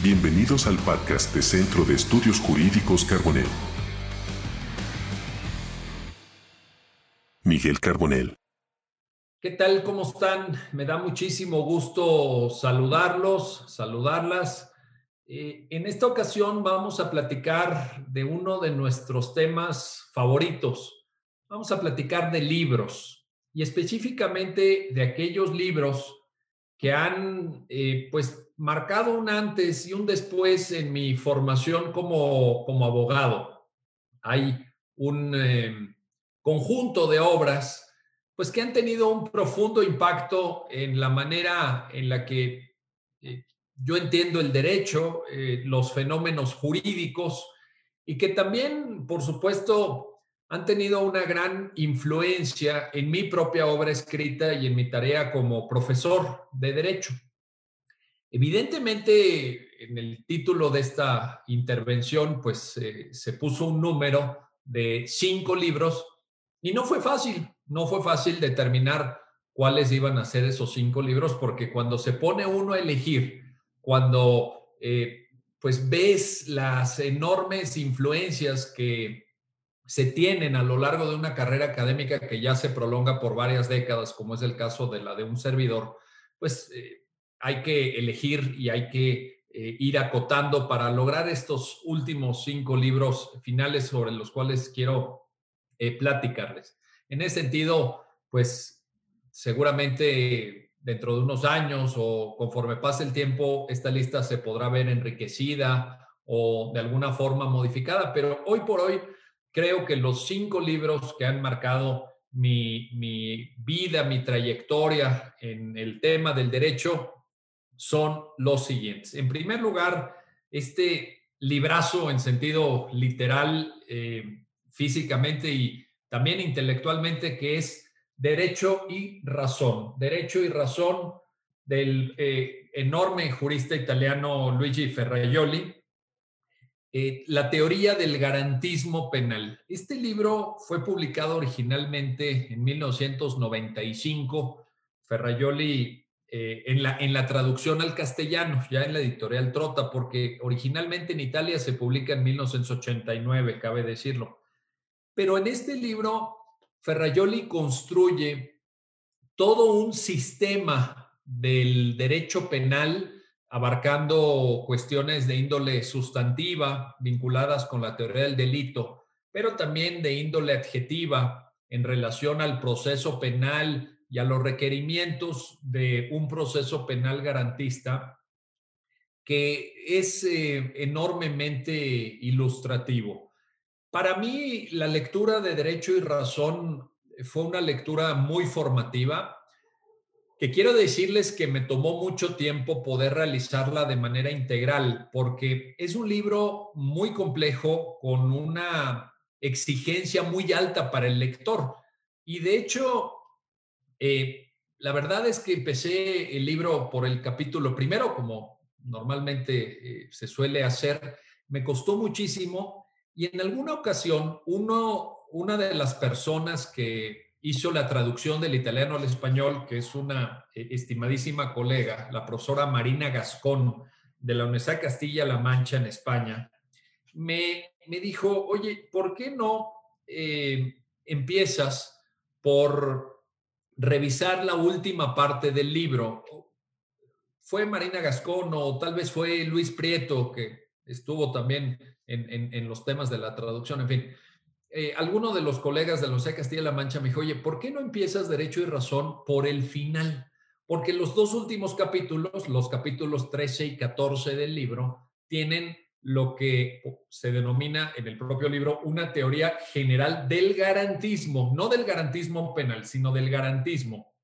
Bienvenidos al podcast de Centro de Estudios Jurídicos Carbonell. Miguel Carbonell. ¿Qué tal? ¿Cómo están? Me da muchísimo gusto saludarlos, saludarlas. Eh, en esta ocasión vamos a platicar de uno de nuestros temas favoritos. Vamos a platicar de libros y específicamente de aquellos libros que han eh, pues marcado un antes y un después en mi formación como, como abogado. Hay un eh, conjunto de obras pues que han tenido un profundo impacto en la manera en la que eh, yo entiendo el derecho, los fenómenos jurídicos y que también, por supuesto, han tenido una gran influencia en mi propia obra escrita y en mi tarea como profesor de derecho. Evidentemente, en el título de esta intervención, pues eh, se puso un número de cinco libros y no fue fácil, no fue fácil determinar cuáles iban a ser esos cinco libros, porque cuando se pone uno a elegir, cuando eh, pues ves las enormes influencias que se tienen a lo largo de una carrera académica que ya se prolonga por varias décadas, como es el caso de la de un servidor, pues eh, hay que elegir y hay que eh, ir acotando para lograr estos últimos cinco libros finales sobre los cuales quiero eh, platicarles. En ese sentido, pues seguramente dentro de unos años o conforme pase el tiempo, esta lista se podrá ver enriquecida o de alguna forma modificada, pero hoy por hoy creo que los cinco libros que han marcado mi, vida, mi trayectoria en el tema del derecho son los siguientes. En primer lugar, este librazo en sentido literal, eh, físicamente y también intelectualmente, que es Derecho y Razón. Derecho y Razón del eh, enorme jurista italiano Luigi Ferraioli, eh, la teoría del garantismo penal. Este libro fue publicado originalmente en 1995, Ferraioli eh, en, la, en la traducción al castellano, ya en la editorial Trota, porque originalmente en Italia se publica en 1989, cabe decirlo. Pero en este libro, Ferraioli construye todo un sistema del derecho penal abarcando cuestiones de índole sustantiva vinculadas con la teoría del delito, pero también de índole adjetiva en relación al proceso penal y a los requerimientos de un proceso penal garantista que es eh, enormemente ilustrativo. Para mí, la lectura de Derecho y Razón fue una lectura muy formativa que quiero decirles que me tomó mucho tiempo poder realizarla de manera integral, porque es un libro muy complejo, con una exigencia muy alta para el lector. Y de hecho, eh, la verdad es que empecé el libro por el capítulo primero, como normalmente eh, se suele hacer. Me costó muchísimo y en alguna ocasión uno, una de las personas que hizo la traducción del italiano al español, que es una eh, estimadísima colega, la profesora Marina Gascón de la Universidad Castilla-La Mancha en España, me, me, dijo, oye, ¿por qué no empiezas por revisar la última parte del libro? Fue Marina Gascón o tal vez fue Luis Prieto, que estuvo también en, en los temas de la traducción, en fin eh, alguno de los colegas de la Universidad de Castilla-La Mancha me dijo, oye, ¿por qué no empiezas Derecho y Razón por el final? Porque los dos últimos capítulos, los capítulos 13 y 14 del libro, tienen lo que se denomina en el propio libro una teoría general del garantismo, no del garantismo penal, sino del garantismo.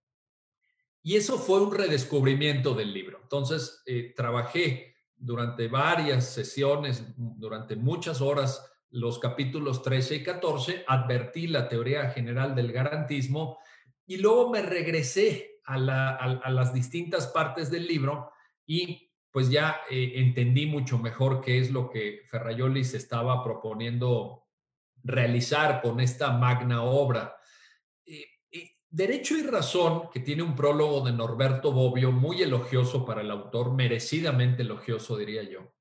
Y eso fue un redescubrimiento del libro. Entonces, eh, trabajé durante varias sesiones, durante muchas horas, los capítulos 13 y 14, advertí la teoría general del garantismo y luego me regresé a, las distintas partes del libro y pues ya eh, entendí mucho mejor qué es lo que Ferrayoli se estaba proponiendo realizar con esta magna obra. Derecho y Razón, que tiene un prólogo de Norberto Bobbio muy elogioso para el autor, merecidamente elogioso, diría yo,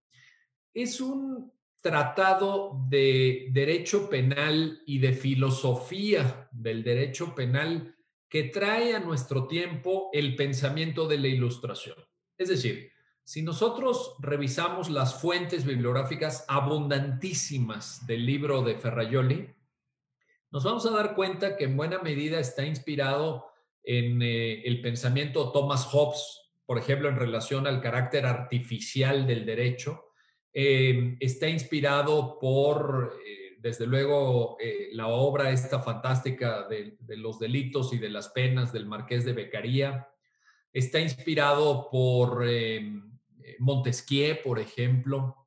es un tratado de derecho penal y de filosofía del derecho penal que trae a nuestro tiempo el pensamiento de la ilustración. Es decir, si nosotros revisamos las fuentes bibliográficas abundantísimas del libro de Ferraioli, nos vamos a dar cuenta que en buena medida está inspirado en eh, el pensamiento de Thomas Hobbes, por ejemplo, en relación al carácter artificial del derecho. Eh, está inspirado por, eh, desde luego, la obra esta fantástica de, los delitos y de las penas del Marqués de Beccaría. Está inspirado por Montesquieu, por ejemplo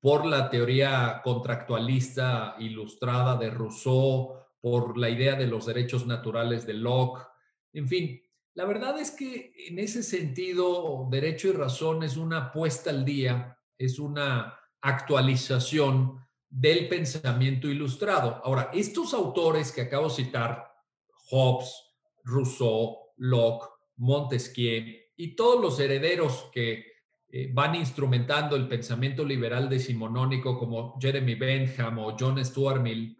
por la teoría contractualista ilustrada de Rousseau, por la idea de los derechos naturales de Locke. En fin, la verdad es que en ese sentido, derecho y razón es una puesta al día, es una actualización del pensamiento ilustrado. Ahora, estos autores que acabo de citar, Hobbes, Rousseau, Locke, Montesquieu y todos los herederos que eh, van instrumentando el pensamiento liberal decimonónico como Jeremy Bentham o John Stuart Mill,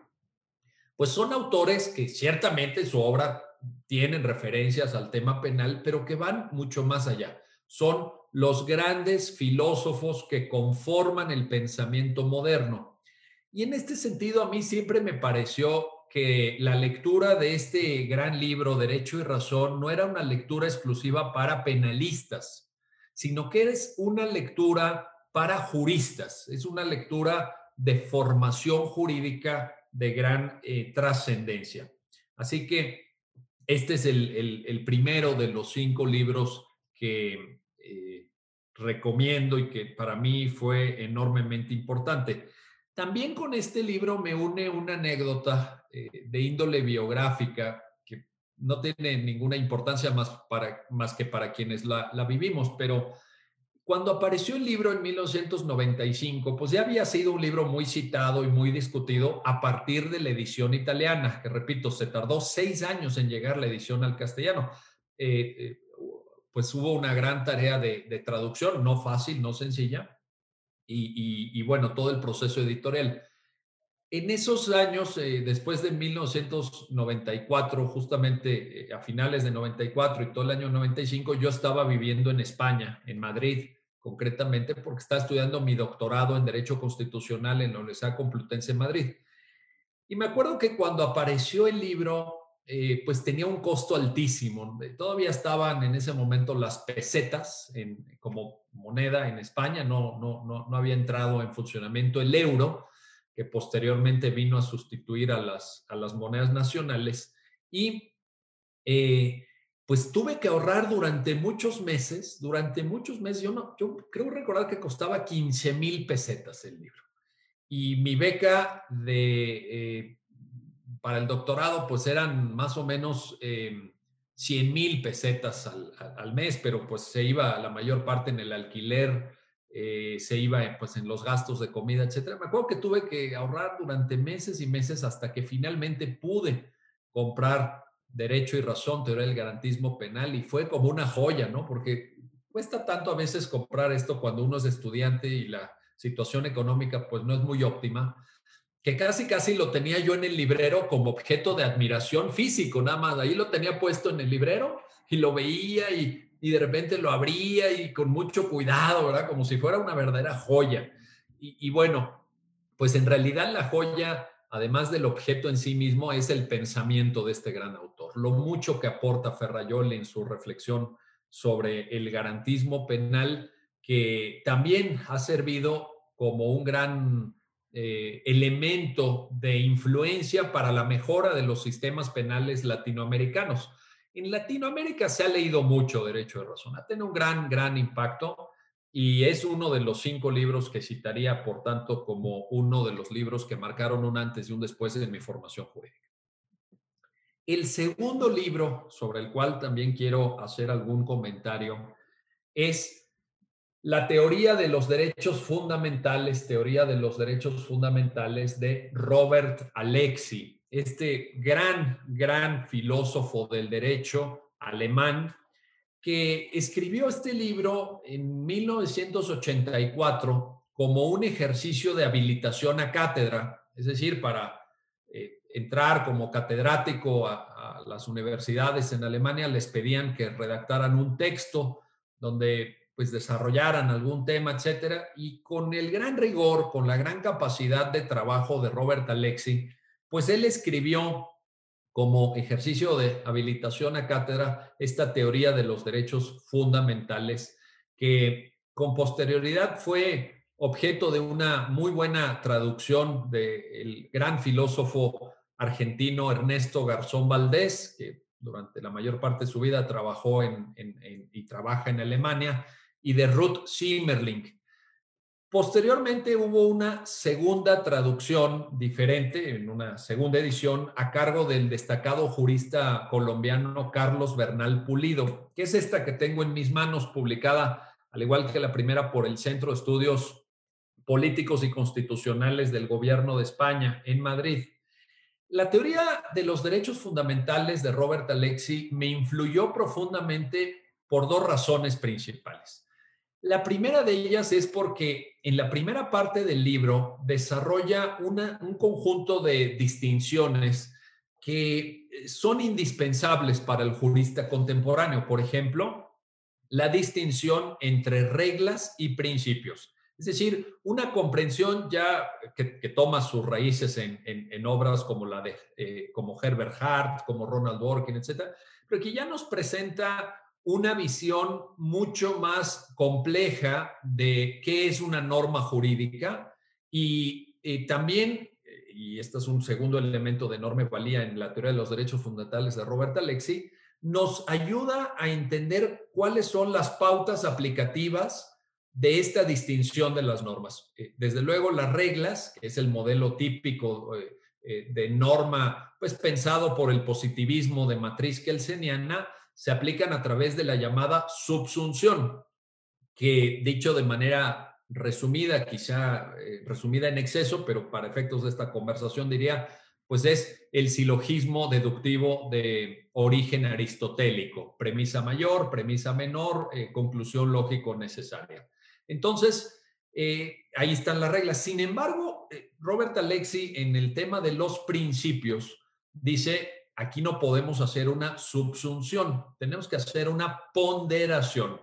pues son autores que ciertamente su obra tienen referencias al tema penal, pero que van mucho más allá. Son los grandes filósofos que conforman el pensamiento moderno. Y en este sentido, a mí siempre me pareció que la lectura de este gran libro, Derecho y Razón, no era una lectura exclusiva para penalistas, sino que es una lectura para juristas, es una lectura de formación jurídica de gran eh, trascendencia. Así que este es el, primero de los cinco libros que eh, recomiendo y que para mí fue enormemente importante. También con este libro me une una anécdota eh, de índole biográfica no tiene ninguna importancia más, para, más que para quienes la, vivimos, pero cuando apareció el libro en 1995, pues ya había sido un libro muy citado y muy discutido a partir de la edición italiana, que repito, se tardó seis años en llegar la edición al castellano. Eh, eh, pues hubo una gran tarea de, traducción, no fácil, no sencilla, y bueno, todo el proceso editorial. En esos años, eh, después de 1994, justamente eh, a finales de 94 y todo el año 95, yo estaba viviendo en España, en Madrid, concretamente porque estaba estudiando mi doctorado en Derecho Constitucional en la Universidad Complutense en Madrid. Y me acuerdo que cuando apareció el libro, eh, pues tenía un costo altísimo. Todavía estaban en ese momento las pesetas como moneda en España, no, no, no, no había entrado en funcionamiento el euro que posteriormente vino a sustituir a las, a las monedas nacionales. Y eh, pues tuve que ahorrar durante muchos meses, durante muchos meses, yo, no, yo creo recordar que costaba 15 mil pesetas el libro. Y mi beca de, eh, para el doctorado pues eran más o menos 100 eh, mil pesetas al, al, mes, pero pues se iba la mayor parte en el alquiler eh, se iba pues en los gastos de comida, etcétera. Me acuerdo que tuve que ahorrar durante meses y meses hasta que finalmente pude comprar Derecho y Razón, Teoría del Garantismo Penal y fue como una joya, ¿no? Porque cuesta tanto a veces comprar esto cuando uno es estudiante y la situación económica pues no es muy óptima, que casi casi lo tenía yo en el librero como objeto de admiración físico, nada más. Ahí lo tenía puesto en el librero y lo veía y y de repente lo abría y con mucho cuidado, ¿verdad? Como si fuera una verdadera joya. Y, bueno, pues en realidad la joya, además del objeto en sí mismo, es el pensamiento de este gran autor. Lo mucho que aporta Ferrayol en su reflexión sobre el garantismo penal, que también ha servido como un gran eh, elemento de influencia para la mejora de los sistemas penales latinoamericanos. En Latinoamérica se ha leído mucho Derecho de Razón, ha tenido un gran, gran impacto y es uno de los cinco libros que citaría, por tanto, como uno de los libros que marcaron un antes y un después en mi formación jurídica. El segundo libro sobre el cual también quiero hacer algún comentario es La teoría de los derechos fundamentales, teoría de los derechos fundamentales de Robert Alexi. Este gran, gran filósofo del derecho alemán, que escribió este libro en 1984 como un ejercicio de habilitación a cátedra, es decir, para eh, entrar como catedrático a, las universidades en Alemania, les pedían que redactaran un texto donde pues desarrollaran algún tema, etcétera, y con el gran rigor, con la gran capacidad de trabajo de Robert Alexi, pues él escribió como ejercicio de habilitación a cátedra esta teoría de los derechos fundamentales que con posterioridad fue objeto de una muy buena traducción del gran filósofo argentino Ernesto Garzón Valdés, que durante la mayor parte de su vida trabajó y trabaja en Alemania, y de Ruth Simmerling, Posteriormente hubo una segunda traducción diferente, en una segunda edición, a cargo del destacado jurista colombiano Carlos Bernal Pulido, que es esta que tengo en mis manos, publicada, al igual que la primera, por el Centro de Estudios Políticos y Constitucionales del Gobierno de España en Madrid. La teoría de los derechos fundamentales de Robert Alexi me influyó profundamente por dos razones principales. La primera de ellas es porque en la primera parte del libro desarrolla un conjunto de distinciones que son indispensables para el jurista contemporáneo. Por ejemplo, la distinción entre reglas y principios. Es decir, una comprensión ya que, toma sus raíces en, obras como la de eh, como Herbert Hart, como Ronald Dworkin, etcétera, pero que ya nos presenta una visión mucho más compleja de qué es una norma jurídica y, eh, también, y este es un segundo elemento de enorme valía en la teoría de los derechos fundamentales de Robert Alexi, nos ayuda a entender cuáles son las pautas aplicativas de esta distinción de las normas. Eh, desde luego, las reglas, que es el modelo típico eh, de norma, pues pensado por el positivismo de matriz kelseniana, se aplican a través de la llamada subsunción, que dicho de manera resumida, quizá eh, resumida en exceso, pero para efectos de esta conversación diría, pues es el silogismo deductivo de origen aristotélico, premisa mayor, premisa menor, eh, conclusión lógico necesaria. Entonces, eh, ahí están las reglas. Sin embargo, Robert Alexi en el tema de los principios dice, aquí no podemos hacer una subsunción, tenemos que hacer una ponderación,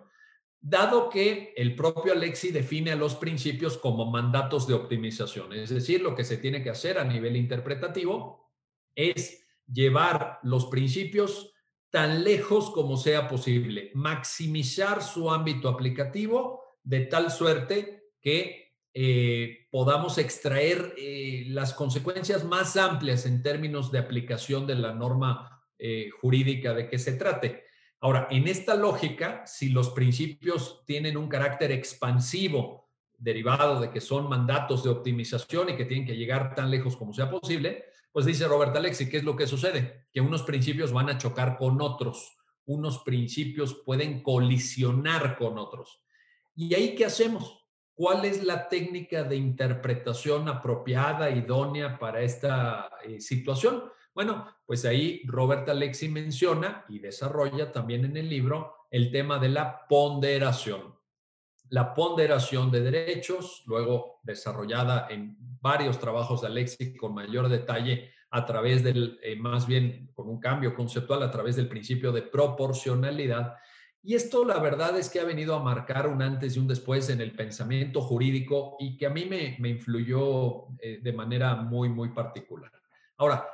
dado que el propio Alexi define a los principios como mandatos de optimización, es decir, lo que se tiene que hacer a nivel interpretativo es llevar los principios tan lejos como sea posible, maximizar su ámbito aplicativo de tal suerte que eh, podamos extraer eh, las consecuencias más amplias en términos de aplicación de la norma eh, jurídica de que se trate. Ahora, en esta lógica, si los principios tienen un carácter expansivo, derivado de que son mandatos de optimización y que tienen que llegar tan lejos como sea posible, pues dice Robert Alexi, ¿qué es lo que sucede? Que unos principios van a chocar con otros, unos principios pueden colisionar con otros. ¿Y ahí qué hacemos? ¿Cuál es la técnica de interpretación apropiada, idónea para esta eh, situación? Bueno, pues ahí Robert Alexi menciona y desarrolla también en el libro el tema de la ponderación. La ponderación de derechos, luego desarrollada en varios trabajos de Alexi con mayor detalle a través del, eh, más bien con un cambio conceptual, a través del principio de proporcionalidad y esto la verdad es que ha venido a marcar un antes y un después en el pensamiento jurídico y que a mí me, influyó eh, de manera muy, muy particular. Ahora,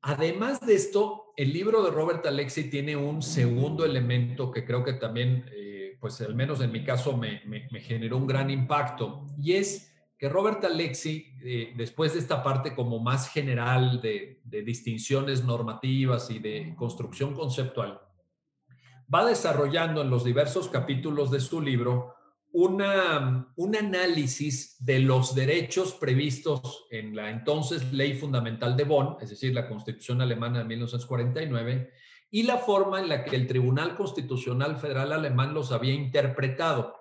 además de esto, el libro de Robert Alexi tiene un segundo elemento que creo que también, eh, pues al menos en mi caso, me, generó un gran impacto y es que Robert Alexi, eh, después de esta parte como más general de distinciones normativas y de construcción conceptual, va desarrollando en los diversos capítulos de su libro un análisis de los derechos previstos en la entonces Ley Fundamental de Bonn, es decir, la Constitución Alemana de 1949, y la forma en la que el Tribunal Constitucional Federal Alemán los había interpretado.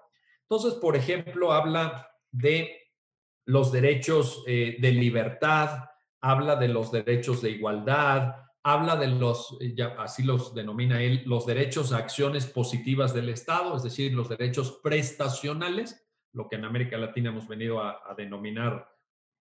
Entonces, por ejemplo, habla de los derechos eh, de libertad, habla de los derechos de igualdad, habla de los, eh, así los denomina él, los derechos a acciones positivas del Estado, es decir, los derechos prestacionales, lo que en América Latina hemos venido a, denominar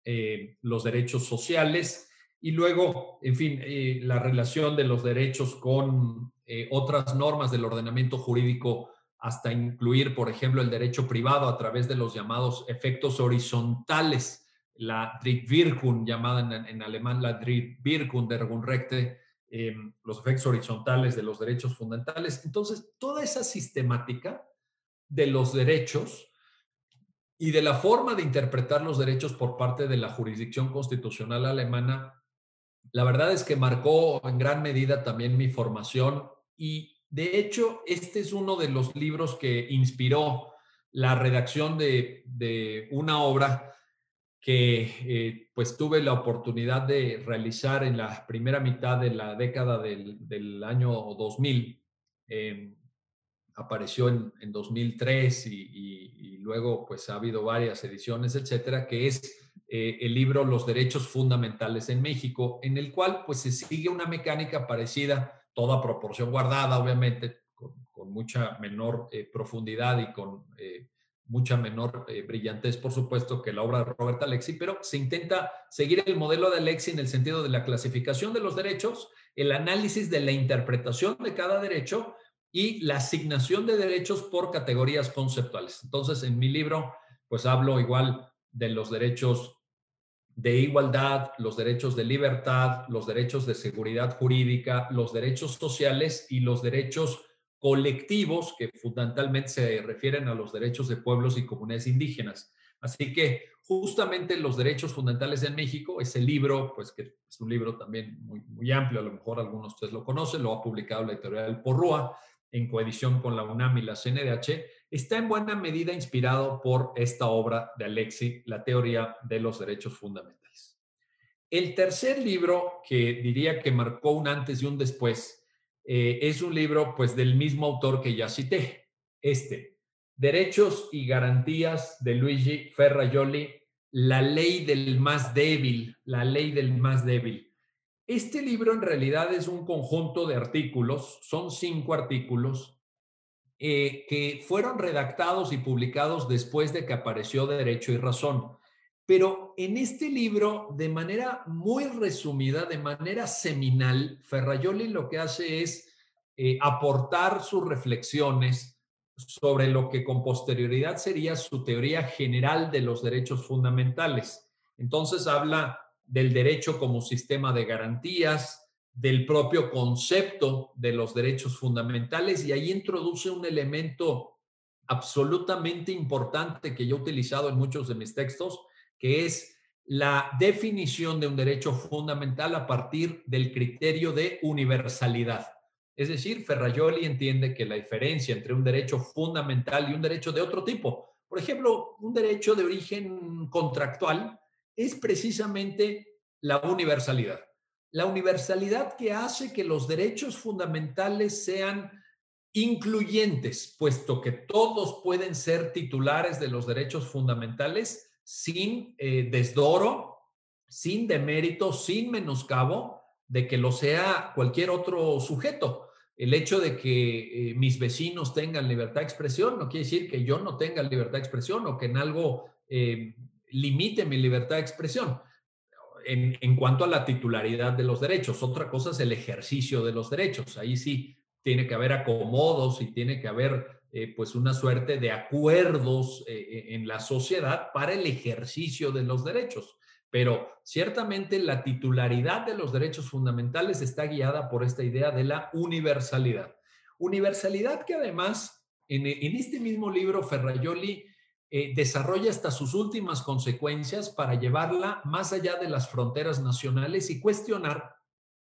eh, los derechos sociales, y luego, en fin, eh, la relación de los derechos con otras normas del ordenamiento jurídico hasta incluir, por ejemplo, el derecho privado a través de los llamados efectos horizontales la Drittwirkung, llamada en, alemán la Drittwirkung der Grundrechte, eh, los efectos horizontales de los derechos fundamentales. Entonces, toda esa sistemática de los derechos y de la forma de interpretar los derechos por parte de la jurisdicción constitucional alemana, la verdad es que marcó en gran medida también mi formación y de hecho este es uno de los libros que inspiró la redacción de una obra que eh, pues tuve la oportunidad de realizar en la primera mitad de la década del, año 2000. Em, apareció en, en 2003 y, luego pues ha habido varias ediciones, etcétera, que es eh, el libro Los Derechos Fundamentales en México, en el cual pues se sigue una mecánica parecida, toda proporción guardada, obviamente, con, mucha menor eh, profundidad y con mucha menor eh, brillantez, por supuesto, que la obra de Robert Alexi, pero se intenta seguir el modelo de Alexi en el sentido de la clasificación de los derechos, el análisis de la interpretación de cada derecho y la asignación de derechos por categorías conceptuales. Entonces, en mi libro, pues hablo igual de los derechos de igualdad, los derechos de libertad, los derechos de seguridad jurídica, los derechos sociales y los derechos colectivos que fundamentalmente se refieren a los derechos de pueblos y comunidades indígenas. Así que justamente los derechos fundamentales en México, ese libro, pues que es un libro también muy, amplio, a lo mejor algunos de ustedes lo conocen, lo ha publicado la editorial Porrúa en coedición con la UNAM y la CNDH, está en buena medida inspirado por esta obra de Alexi, La teoría de los derechos fundamentales. El tercer libro que diría que marcó un antes y un después eh, es un libro pues del mismo autor que ya cité, este, Derechos y Garantías de Luigi Ferraioli, La ley del más débil, la ley del más débil. Este libro en realidad es un conjunto de artículos, son cinco artículos eh, que fueron redactados y publicados después de que apareció Derecho y Razón. Pero en este libro, de manera muy resumida, de manera seminal, Ferrayoli lo que hace es eh, aportar sus reflexiones sobre lo que con posterioridad sería su teoría general de los derechos fundamentales. Entonces habla del derecho como sistema de garantías, del propio concepto de los derechos fundamentales y ahí introduce un elemento absolutamente importante que yo he utilizado en muchos de mis textos, que es la definición de un derecho fundamental a partir del criterio de universalidad. Es decir, Ferrajoli entiende que la diferencia entre un derecho fundamental y un derecho de otro tipo, por ejemplo, un derecho de origen contractual, es precisamente la universalidad. La universalidad que hace que los derechos fundamentales sean incluyentes, puesto que todos pueden ser titulares de los derechos fundamentales sin eh, desdoro, sin demérito, sin menoscabo de que lo sea cualquier otro sujeto. El hecho de que eh, mis vecinos tengan libertad de expresión no quiere decir que yo no tenga libertad de expresión o que en algo eh, limite mi libertad de expresión. En, en, cuanto a la titularidad de los derechos, otra cosa es el ejercicio de los derechos. Ahí sí tiene que haber acomodos y tiene que haber eh, pues una suerte de acuerdos eh, eh, en la sociedad para el ejercicio de los derechos. Pero ciertamente la titularidad de los derechos fundamentales está guiada por esta idea de la universalidad. Universalidad que además en, este mismo libro Ferraioli desarrolla hasta sus últimas consecuencias para llevarla más allá de las fronteras nacionales y cuestionar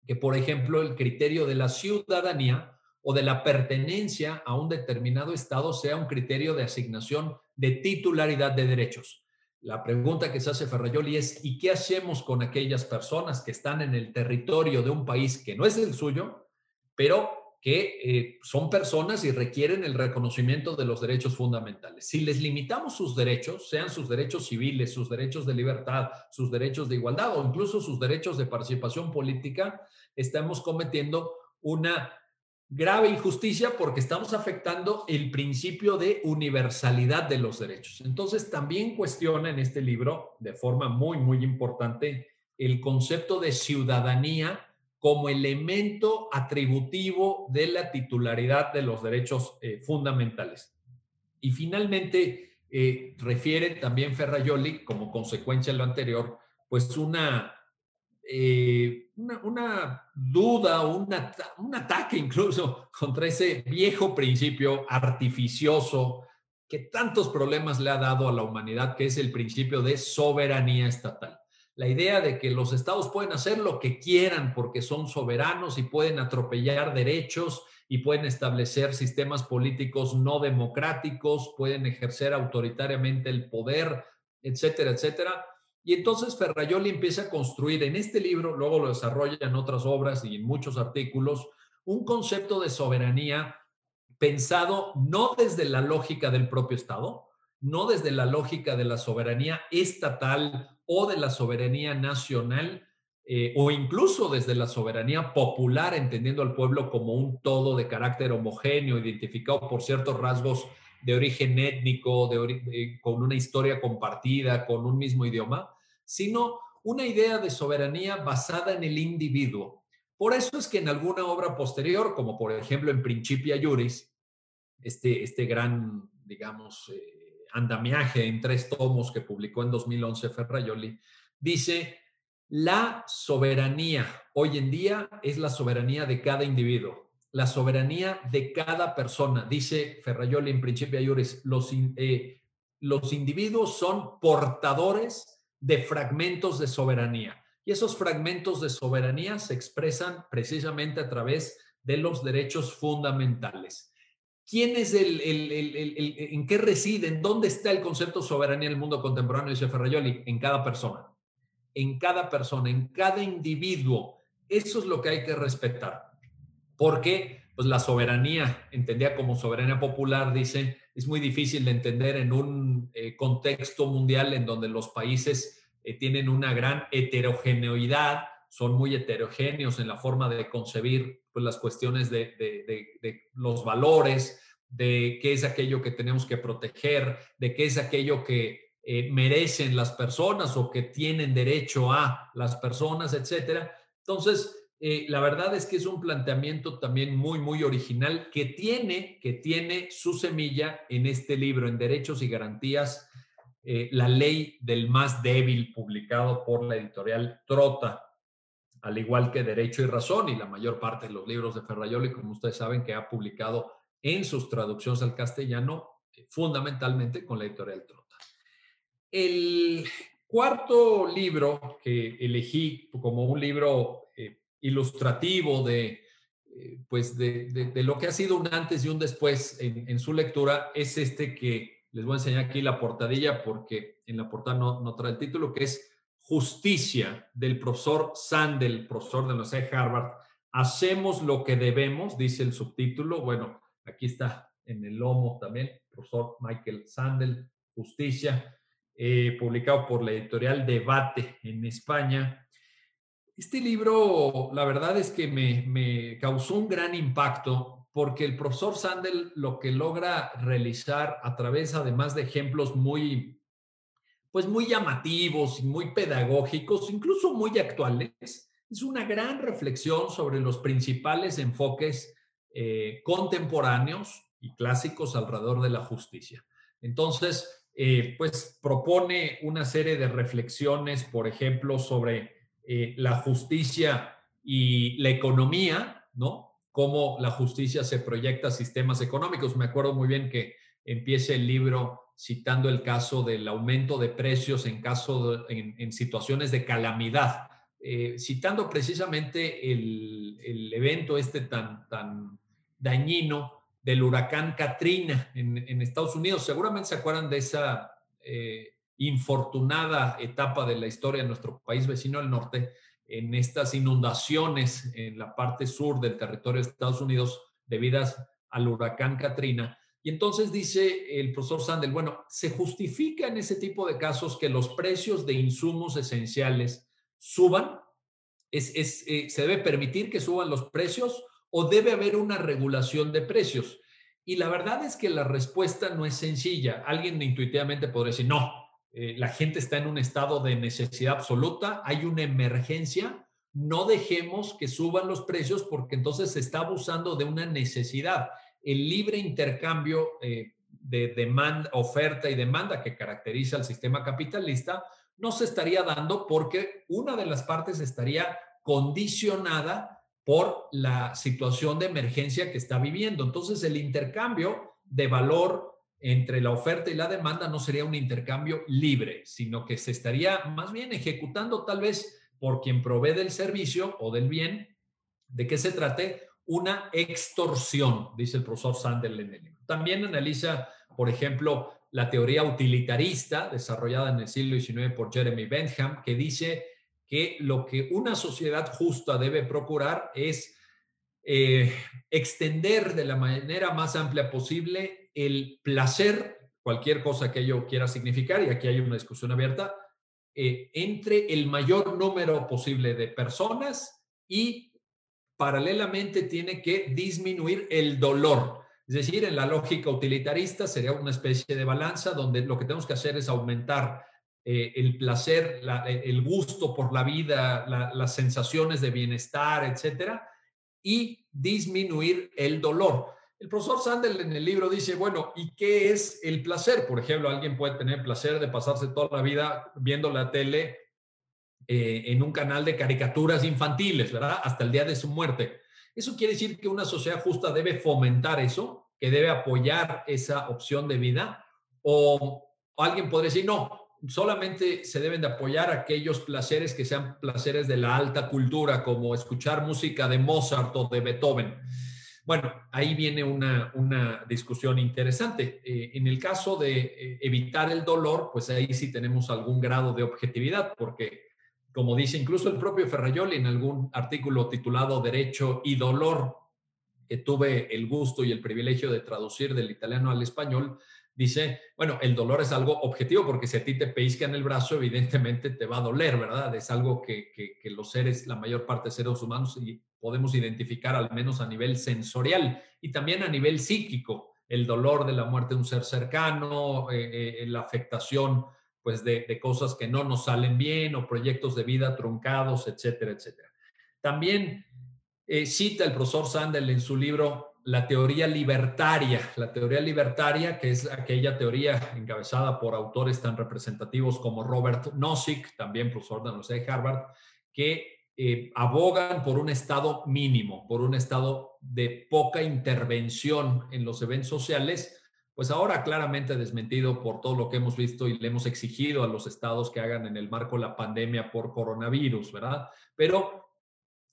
que, por ejemplo, el criterio de la ciudadanía o de la pertenencia a un determinado Estado sea un criterio de asignación de titularidad de derechos. La pregunta que se hace Ferrayoli es, ¿y qué hacemos con aquellas personas que están en el territorio de un país que no es el suyo, pero que eh, son personas y requieren el reconocimiento de los derechos fundamentales. Si les limitamos sus derechos, sean sus derechos civiles, sus derechos de libertad, sus derechos de igualdad o incluso sus derechos de participación política, estamos cometiendo una grave injusticia porque estamos afectando el principio de universalidad de los derechos. Entonces, también cuestiona en este libro, de forma muy, muy importante, el concepto de ciudadanía como elemento atributivo de la titularidad de los derechos eh, fundamentales. Y finalmente, eh, refiere también Ferrayoli, como consecuencia de lo anterior, pues una, eh, una, duda, un ataque incluso contra ese viejo principio artificioso que tantos problemas le ha dado a la humanidad, que es el principio de soberanía estatal la idea de que los estados pueden hacer lo que quieran porque son soberanos y pueden atropellar derechos y pueden establecer sistemas políticos no democráticos, pueden ejercer autoritariamente el poder, etcétera, etcétera. Y entonces Ferrayoli empieza a construir en este libro, luego lo desarrolla en otras obras y en muchos artículos, un concepto de soberanía pensado no desde la lógica del propio Estado, no desde la lógica de la soberanía estatal o de la soberanía nacional eh, o incluso desde la soberanía popular, entendiendo al pueblo como un todo de carácter homogéneo, identificado por ciertos rasgos de origen étnico, de, con una historia compartida, con un mismo idioma, sino una idea de soberanía basada en el individuo. Por eso es que en alguna obra posterior, como por ejemplo en Principia Juris, este, este gran, digamos, eh, andamiaje en tres tomos que publicó en 2011 Ferrayoli, dice, la soberanía hoy en día es la soberanía de cada individuo, la soberanía de cada persona. Dice Ferrayoli en Principio Ayures, los, eh, los individuos son portadores de fragmentos de soberanía. Y esos fragmentos de soberanía se expresan precisamente a través de los derechos fundamentales. ¿Quién es el, en qué reside, en dónde está el concepto de soberanía en el mundo contemporáneo, dice Ferrayoli? En cada persona, en cada persona, en cada individuo. Eso es lo que hay que respetar. Porque pues la soberanía, entendida como soberanía popular, dice, es muy difícil de entender en un eh, contexto mundial en donde los países eh, tienen una gran heterogeneidad, son muy heterogéneos en la forma de concebir pues, las cuestiones de, los valores, de qué es aquello que tenemos que proteger, de qué es aquello que eh, merecen las personas o que tienen derecho a las personas, etcétera. Entonces, eh, la verdad es que es un planteamiento también muy, muy original que tiene, que tiene su semilla en este libro, en Derechos y Garantías, eh, la ley del más débil, publicado por la editorial Trota al igual que Derecho y Razón y la mayor parte de los libros de Ferrayoli, como ustedes saben, que ha publicado en sus traducciones al castellano, eh, fundamentalmente con la editorial Trota. El cuarto libro que elegí como un libro ilustrativo de, eh, pues de, lo que ha sido un antes y un después en, su lectura es este que les voy a enseñar aquí la portadilla porque en la portada no, no trae el título, que es justicia del profesor Sandel, profesor de la Universidad de Harvard. Hacemos lo que debemos, dice el subtítulo. Bueno, aquí está en el lomo también, profesor Michael Sandel, Justicia, eh, publicado por la editorial Debate en España. Este libro, la verdad es que me, causó un gran impacto porque el profesor Sandel lo que logra realizar a través, además de ejemplos muy pues muy llamativos y muy pedagógicos, incluso muy actuales, es una gran reflexión sobre los principales enfoques eh, contemporáneos y clásicos alrededor de la justicia. Entonces, eh, pues propone una serie de reflexiones, por ejemplo, sobre eh, la justicia y la economía, ¿no? Cómo la justicia se proyecta a sistemas económicos. Me acuerdo muy bien que empieza el libro citando el caso del aumento de precios en, caso en, situaciones de calamidad, eh, citando precisamente el, evento este tan, tan dañino del huracán Katrina en, Estados Unidos. Seguramente se acuerdan de esa eh, infortunada etapa de la historia de nuestro país vecino del norte, en estas inundaciones en la parte sur del territorio de Estados Unidos, debidas al huracán Katrina. Y entonces dice el profesor Sandel, bueno, se justifica en ese tipo de casos que los precios de insumos esenciales suban, es, eh, se debe permitir que suban los precios o debe haber una regulación de precios. Y la verdad es que la respuesta no es sencilla. Alguien intuitivamente podría decir, no, eh, la gente está en un estado de necesidad absoluta, hay una emergencia, no dejemos que suban los precios porque entonces se está abusando de una necesidad. El libre intercambio eh, de demanda, oferta y demanda que caracteriza al sistema capitalista no se estaría dando porque una de las partes estaría condicionada por la situación de emergencia que está viviendo. Entonces, el intercambio de valor entre la oferta y la demanda no sería un intercambio libre, sino que se estaría más bien ejecutando tal vez por quien provee del servicio o del bien, de que se trate una extorsión, dice el profesor Sandel. También analiza, por ejemplo, la teoría utilitarista desarrollada en el siglo XIX por Jeremy Bentham, que dice que lo que una sociedad justa debe procurar es eh, extender de la manera más amplia posible el placer, cualquier cosa que ello quiera significar, y aquí hay una discusión abierta, eh, entre el mayor número posible de personas y paralelamente tiene que disminuir el dolor. Es decir, en la lógica utilitarista sería una especie de balanza donde lo que tenemos que hacer es aumentar eh, el placer, el gusto por la vida, las sensaciones de bienestar, etcétera, y disminuir el dolor. El profesor Sandel en el libro dice, bueno, ¿y qué es el placer? Por ejemplo, alguien puede tener placer de pasarse toda la vida viendo la tele eh, en un canal de caricaturas infantiles, ¿verdad? Hasta el día de su muerte. Eso quiere decir que una sociedad justa debe fomentar eso, que debe apoyar esa opción de vida, o alguien podría decir, no, solamente se deben de apoyar aquellos placeres que sean placeres de la alta cultura, como escuchar música de Mozart o de Beethoven. Bueno, ahí viene una, discusión interesante. Eh, en el caso de eh, evitar el dolor, pues ahí sí tenemos algún grado de objetividad, porque como dice incluso el propio Ferrayoli en algún artículo titulado Derecho y Dolor, que tuve el gusto y el privilegio de traducir del italiano al español, dice, bueno, el dolor es algo objetivo porque si a ti te en el brazo, evidentemente te va a doler, ¿verdad? Es algo que, que, los seres, la mayor parte de seres humanos, podemos identificar al menos a nivel sensorial y también a nivel psíquico, el dolor de la muerte de un ser cercano, eh, eh, la afectación pues de, de, cosas que no nos salen bien o proyectos de vida truncados, etcétera, etcétera. También eh, cita el profesor Sandel en su libro la teoría libertaria, la teoría libertaria, que es aquella teoría encabezada por autores tan representativos como Robert Nozick, también profesor de la Universidad de Harvard, que eh, abogan por un estado mínimo, por un estado de poca intervención en los eventos sociales, pues ahora claramente desmentido por todo lo que hemos visto y le hemos exigido a los estados que hagan en el marco de la pandemia por coronavirus, ¿verdad? Pero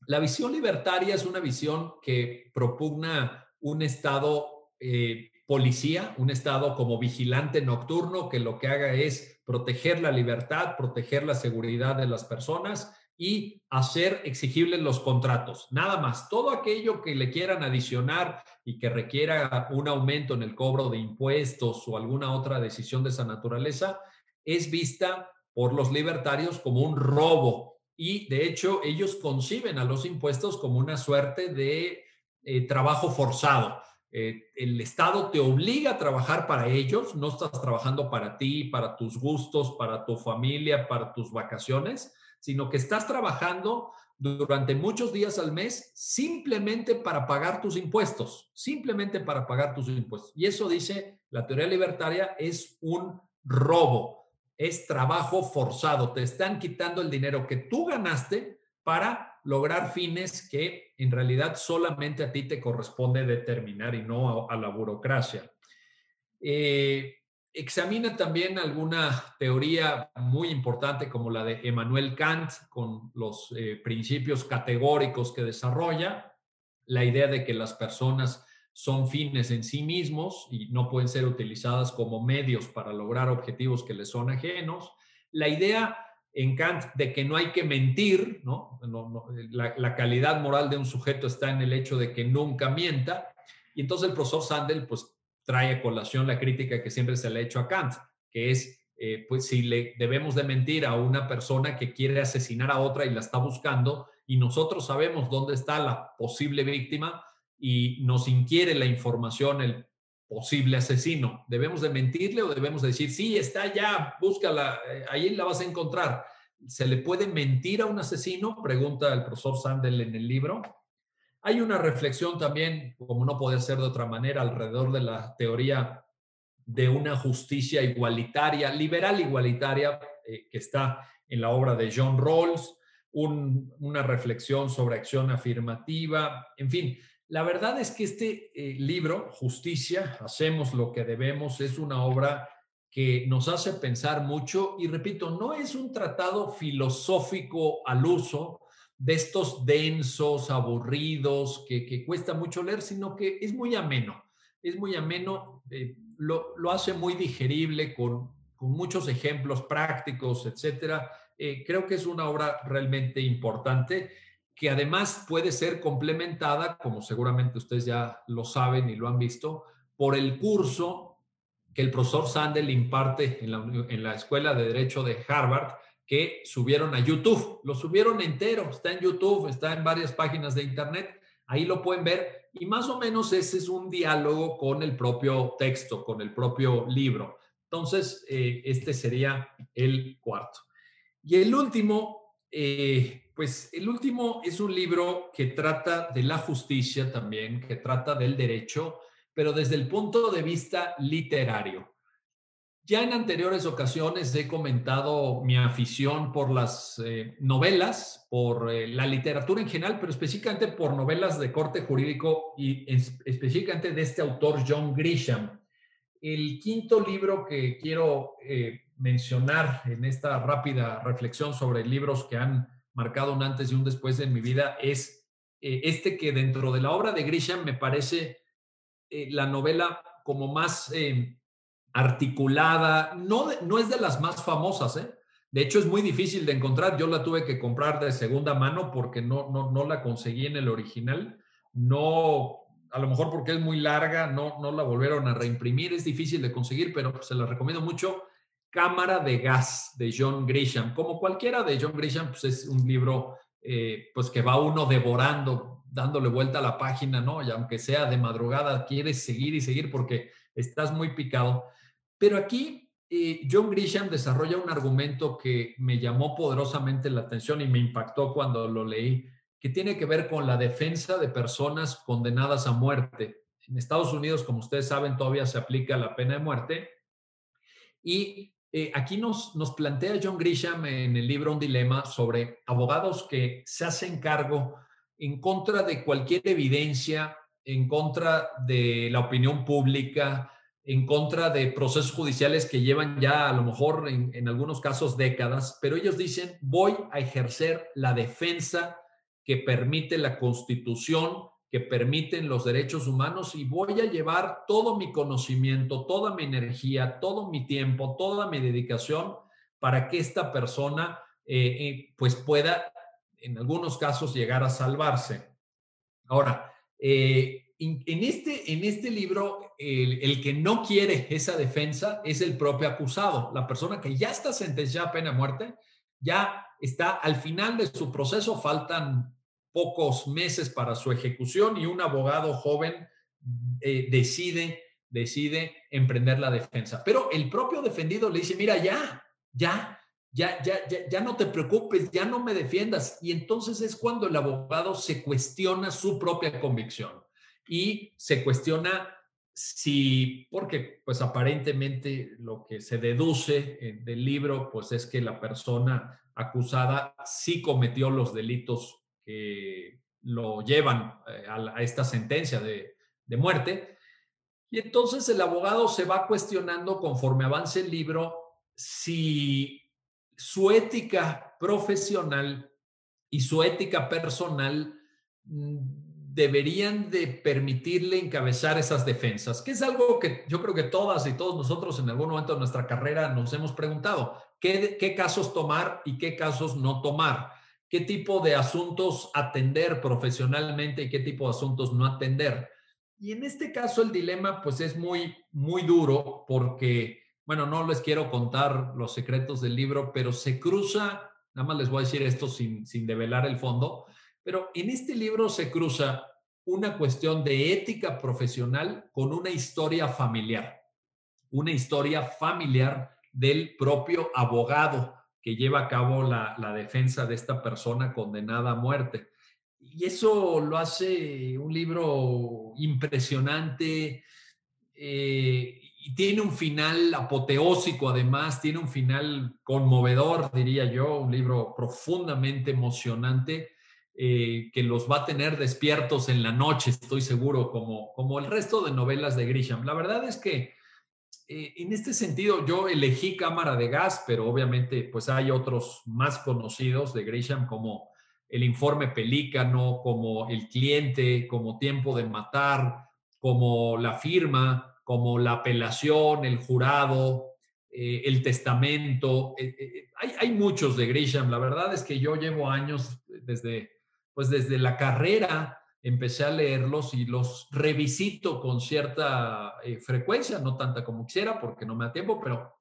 la visión libertaria es una visión que propugna un Estado eh, policía, un Estado como vigilante nocturno que lo que haga es proteger la libertad, proteger la seguridad de las personas y hacer exigibles los contratos. Nada más, todo aquello que le quieran adicionar y que requiera un aumento en el cobro de impuestos o alguna otra decisión de esa naturaleza, es vista por los libertarios como un robo y de hecho ellos conciben a los impuestos como una suerte de eh, trabajo forzado. Eh, el Estado te obliga a trabajar para ellos, no estás trabajando para ti, para tus gustos, para tu familia, para tus vacaciones, sino que estás trabajando durante muchos días al mes simplemente para pagar tus impuestos, simplemente para pagar tus impuestos. Y eso dice la teoría libertaria es un robo es trabajo forzado. Te están quitando el dinero que tú ganaste para lograr fines que en realidad solamente a ti te corresponde determinar y no a, la burocracia. Eh, examina también alguna teoría muy importante como la de Emmanuel Kant con los eh, principios categóricos que desarrolla, la idea de que las personas son fines en sí mismos y no pueden ser utilizadas como medios para lograr objetivos que les son ajenos. La idea en Kant de que no hay que mentir, ¿no? la, la, calidad moral de un sujeto está en el hecho de que nunca mienta. Y entonces el profesor Sandel, pues, trae a colación la crítica que siempre se le ha hecho a Kant, que es, eh, pues, si le debemos de mentir a una persona que quiere asesinar a otra y la está buscando, y nosotros sabemos dónde está la posible víctima y nos inquiere la información el posible asesino. ¿Debemos de mentirle o debemos decir, sí, está allá, búscala, eh, ahí la vas a encontrar? ¿Se le puede mentir a un asesino? Pregunta el profesor Sandel en el libro. Hay una reflexión también, como no puede ser de otra manera, alrededor de la teoría de una justicia igualitaria, liberal igualitaria, eh, que está en la obra de John Rawls, una reflexión sobre acción afirmativa, en fin, la verdad es que este eh, libro, Justicia, Hacemos lo que debemos, es una obra que nos hace pensar mucho y repito, no es un tratado filosófico al uso de estos densos, aburridos, que, cuesta mucho leer, sino que es muy ameno, es muy ameno, eh, lo, hace muy digerible con, muchos ejemplos prácticos, etcétera. Eh, creo que es una obra realmente importante que además puede ser complementada, como seguramente ustedes ya lo saben y lo han visto, por el curso que el profesor Sandel imparte en la, en la Escuela de Derecho de Harvard, que subieron a YouTube. Lo subieron entero, está en YouTube, está en varias páginas de Internet, ahí lo pueden ver y más o menos ese es un diálogo con el propio texto, con el propio libro. Entonces, eh, este sería el cuarto. Y el último, eh, pues el último es un libro que trata de la justicia también, que trata del derecho, pero desde el punto de vista literario. Ya en anteriores ocasiones he comentado mi afición por las eh, novelas, por eh, la literatura en general, pero específicamente por novelas de corte jurídico y específicamente de este autor John Grisham. El quinto libro que quiero eh, mencionar en esta rápida reflexión sobre libros que han marcado un antes y un después en mi vida es eh, este que dentro de la obra de Grisham me parece eh, la novela como más eh, articulada, no, no es de las más famosas, ¿eh? De hecho, es muy difícil de encontrar. Yo la tuve que comprar de segunda mano porque no, no, no la conseguí en el original. No, a lo mejor porque es muy larga, no, no la volvieron a reimprimir. Es difícil de conseguir, pero se la recomiendo mucho. Cámara de Gas de John Grisham. Como cualquiera de John Grisham, pues es un libro eh, pues que va uno devorando, dándole vuelta a la página, ¿no? Y aunque sea de madrugada, quieres seguir y seguir porque estás muy picado. Pero aquí eh, John Grisham desarrolla un argumento que me llamó poderosamente la atención y me impactó cuando lo leí, que tiene que ver con la defensa de personas condenadas a muerte. En Estados Unidos, como ustedes saben, todavía se aplica la pena de muerte. Y eh, aquí nos, nos plantea John Grisham en el libro Un Dilema sobre abogados que se hacen cargo en contra de cualquier evidencia, en contra de la opinión pública, en contra de procesos judiciales que llevan ya a lo mejor en, algunos casos décadas, pero ellos dicen, voy a ejercer la defensa que permite la constitución que permiten los derechos humanos y voy a llevar todo mi conocimiento, toda mi energía, todo mi tiempo, toda mi dedicación para que esta persona eh, eh, pues pueda en algunos casos llegar a salvarse. Ahora, eh, en, este, en este libro, el, que no quiere esa defensa es el propio acusado, la persona que ya está sentenciada a pena de muerte, ya está al final de su proceso, faltan pocos meses para su ejecución y un abogado joven eh, decide, decide emprender la defensa. Pero el propio defendido le dice, mira, ya, ya, ya, ya, ya, ya no te preocupes, ya no me defiendas. Y entonces es cuando el abogado se cuestiona su propia convicción y se cuestiona si, porque pues aparentemente lo que se deduce eh, del libro pues es que la persona acusada sí cometió los delitos que lo llevan eh, a, esta sentencia de, muerte. Y entonces el abogado se va cuestionando conforme avance el libro si su ética profesional y su ética personal mm, deberían de permitirle encabezar esas defensas, que es algo que yo creo que todas y todos nosotros en algún momento de nuestra carrera nos hemos preguntado, ¿qué, qué casos tomar y qué casos no tomar? ¿Qué tipo de asuntos atender profesionalmente y qué tipo de asuntos no atender? Y en este caso el dilema pues es muy, muy duro porque, bueno, no les quiero contar los secretos del libro, pero se cruza, nada más les voy a decir esto sin, sin develar el fondo, pero en este libro se cruza una cuestión de ética profesional con una historia familiar, una historia familiar del propio abogado que lleva a cabo la, defensa de esta persona condenada a muerte. Y eso lo hace un libro impresionante eh, y tiene un final apoteósico además, tiene un final conmovedor, diría yo, un libro profundamente emocionante eh, que los va a tener despiertos en la noche, estoy seguro, como, como el resto de novelas de Grisham. La verdad es que eh, en este sentido yo elegí Cámara de Gas, pero obviamente pues hay otros más conocidos de Grisham como el informe Pelícano, como el cliente, como tiempo de matar, como la firma, como la apelación, el jurado, eh, el testamento. hay, hay, muchos de Grisham. La verdad es que yo llevo años desde pues desde la carrera empecé a leerlos y los revisito con cierta eh, frecuencia, no tanta como quisiera porque no me da tiempo, pero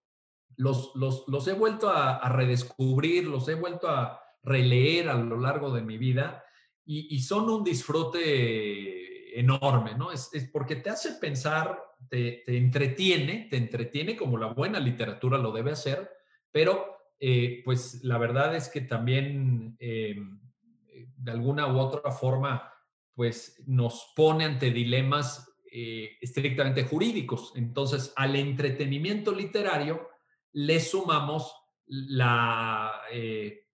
los, los, he vuelto a, redescubrir, los he vuelto a releer a lo largo de mi vida y, son un disfrute enorme, ¿no? Es, porque te hace pensar, te, entretiene, te entretiene como la buena literatura lo debe hacer, pero eh, pues la verdad es que también... Eh, de alguna u otra forma, pues nos pone ante dilemas eh, estrictamente jurídicos. Entonces, al entretenimiento literario le sumamos la eh,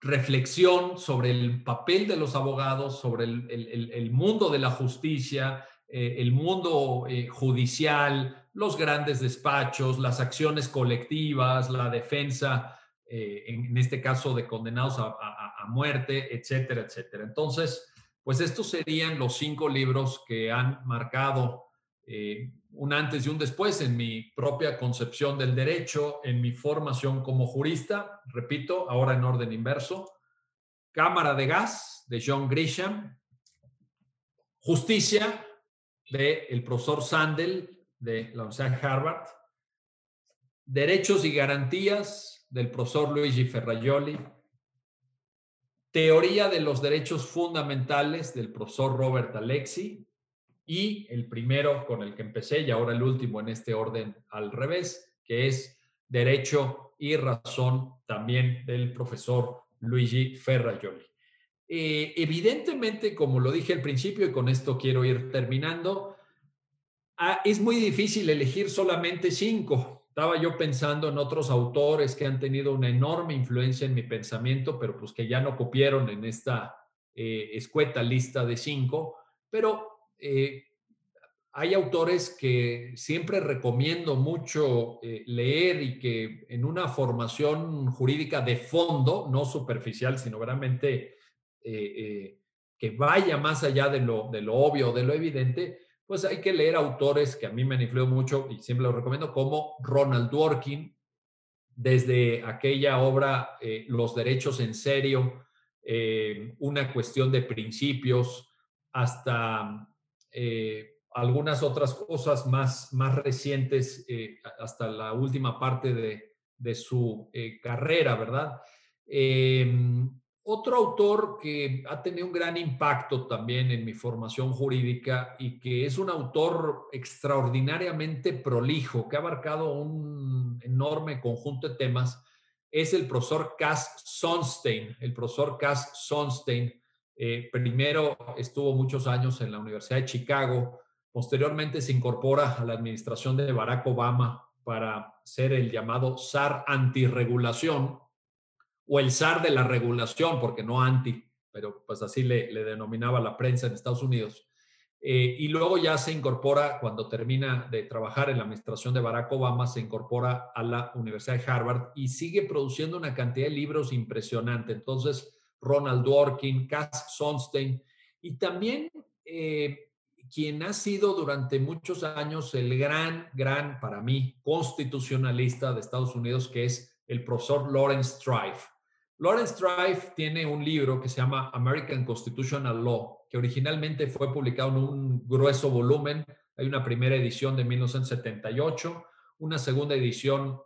reflexión sobre el papel de los abogados, sobre el, mundo de la justicia, eh, el mundo judicial, los grandes despachos, las acciones colectivas, la defensa eh, en, este caso de condenados a, muerte, etcétera, etcétera. Entonces, pues estos serían los cinco libros que han marcado eh, un antes y un después en mi propia concepción del derecho, en mi formación como jurista, repito, ahora en orden inverso. Cámara de Gas de John Grisham, Justicia de el profesor Sandel de la Universidad Harvard, Derechos y Garantías del profesor Luigi Ferraioli, Teoría de los Derechos Fundamentales del profesor Robert Alexi y el primero con el que empecé y ahora el último en este orden al revés, que es Derecho y Razón también del profesor Luigi Ferraioli. Eh, evidentemente, como lo dije al principio y con esto quiero ir terminando, ah, es muy difícil elegir solamente cinco estaba yo pensando en otros autores que han tenido una enorme influencia en mi pensamiento, pero pues que ya no cupieron en esta eh, escueta lista de cinco, pero eh, hay autores que siempre recomiendo mucho eh, leer y que en una formación jurídica de fondo, no superficial, sino realmente que vaya más allá de lo, de lo obvio, de lo evidente, pues hay que leer autores que a mí me han influido mucho y siempre los recomiendo, como Ronald Dworkin, desde aquella obra eh, Los derechos en serio, eh, una cuestión de principios, hasta eh, algunas otras cosas más, más recientes, hasta la última parte de, de su carrera, ¿verdad? Otro autor que ha tenido un gran impacto también en mi formación jurídica y que es un autor extraordinariamente prolijo, que ha abarcado un enorme conjunto de temas, es el profesor Cass Sonstein. El profesor Cass Sonstein eh, primero estuvo muchos años en la Universidad de Chicago, posteriormente se incorpora a la administración de Barack Obama para ser el llamado SAR antirregulación o el zar de la regulación, porque no anti, pero pues así le, denominaba la prensa en Estados Unidos. Eh, y luego ya se incorpora, cuando termina de trabajar en la administración de Barack Obama, se incorpora a la Universidad de Harvard y sigue produciendo una cantidad de libros impresionante. Entonces, Ronald Dworkin, Cass Sonstein, y también eh, quien ha sido durante muchos años el gran, gran, para mí, constitucionalista de Estados Unidos, que es el profesor Lawrence Strife. Lawrence Strife tiene un libro que se llama American Constitutional Law, que originalmente fue publicado en un grueso volumen. Hay una primera edición de 1978, una segunda edición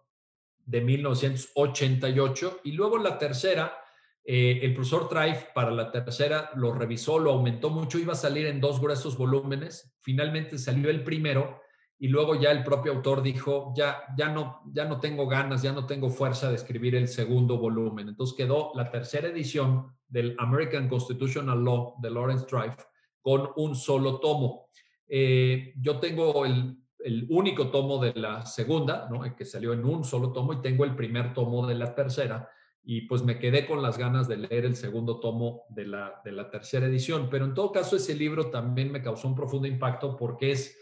de 1988 y luego la tercera eh, el profesor Trife para la tercera lo revisó, lo aumentó mucho, iba a salir en dos gruesos volúmenes, finalmente salió el primero y luego ya el propio autor dijo, ya, ya, no, ya no tengo ganas, ya no tengo fuerza de escribir el segundo volumen. Entonces quedó la tercera edición del American Constitutional Law de Lawrence Trife con un solo tomo. Eh, yo tengo el, el, único tomo de la segunda, ¿no? que salió en un solo tomo, y tengo el primer tomo de la tercera y pues me quedé con las ganas de leer el segundo tomo de la, de la tercera edición. Pero en todo caso, ese libro también me causó un profundo impacto porque es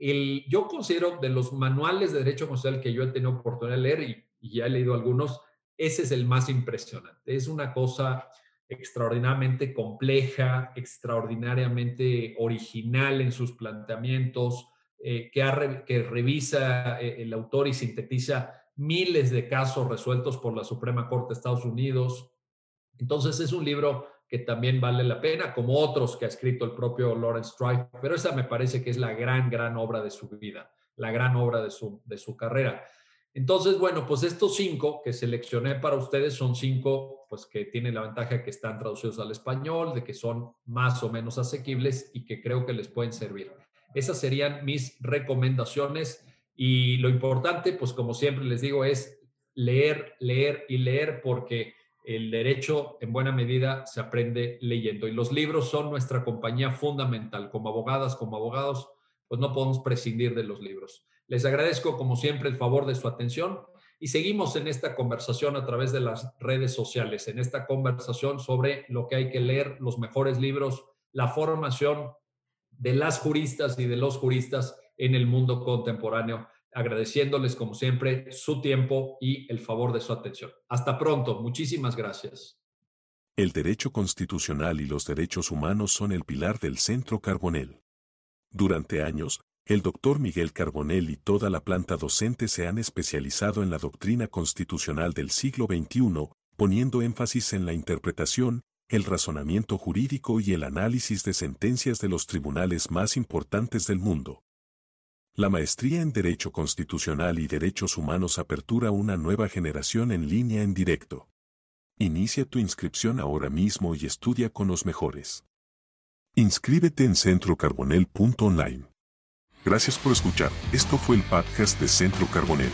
el, yo considero de los manuales de derecho constitucional que yo he tenido oportunidad de leer y, ya he leído algunos, ese es el más impresionante. Es una cosa extraordinariamente compleja, extraordinariamente original en sus planteamientos, eh, que, que revisa eh, el autor y sintetiza miles de casos resueltos por la Suprema Corte de Estados Unidos. Entonces es un libro que también vale la pena, como otros que ha escrito el propio Lawrence Strife, pero esa me parece que es la gran, gran obra de su vida, la gran obra de su, de su carrera. Entonces, bueno, pues estos cinco que seleccioné para ustedes son cinco, pues que tienen la ventaja que están traducidos al español, de que son más o menos asequibles y que creo que les pueden servir. Esas serían mis recomendaciones y lo importante, pues como siempre les digo, es leer, leer y leer porque el derecho en buena medida se aprende leyendo y los libros son nuestra compañía fundamental. Como abogadas, como abogados, pues no podemos prescindir de los libros. Les agradezco como siempre el favor de su atención y seguimos en esta conversación a través de las redes sociales, en esta conversación sobre lo que hay que leer, los mejores libros, la formación de las juristas y de los juristas en el mundo contemporáneo, agradeciéndoles como siempre su tiempo y el favor de su atención. Hasta pronto, muchísimas gracias. El derecho constitucional y los derechos humanos son el pilar del Centro Carbonel. Durante años, el doctor Miguel Carbonel y toda la planta docente se han especializado en la doctrina constitucional del siglo XXI, poniendo énfasis en la interpretación, el razonamiento jurídico y el análisis de sentencias de los tribunales más importantes del mundo. La maestría en Derecho Constitucional y Derechos Humanos apertura una nueva generación en línea en directo. Inicia tu inscripción ahora mismo y estudia con los mejores. Inscríbete en centrocarbonel.online. Gracias por escuchar. Esto fue el podcast de Centro Carbonel.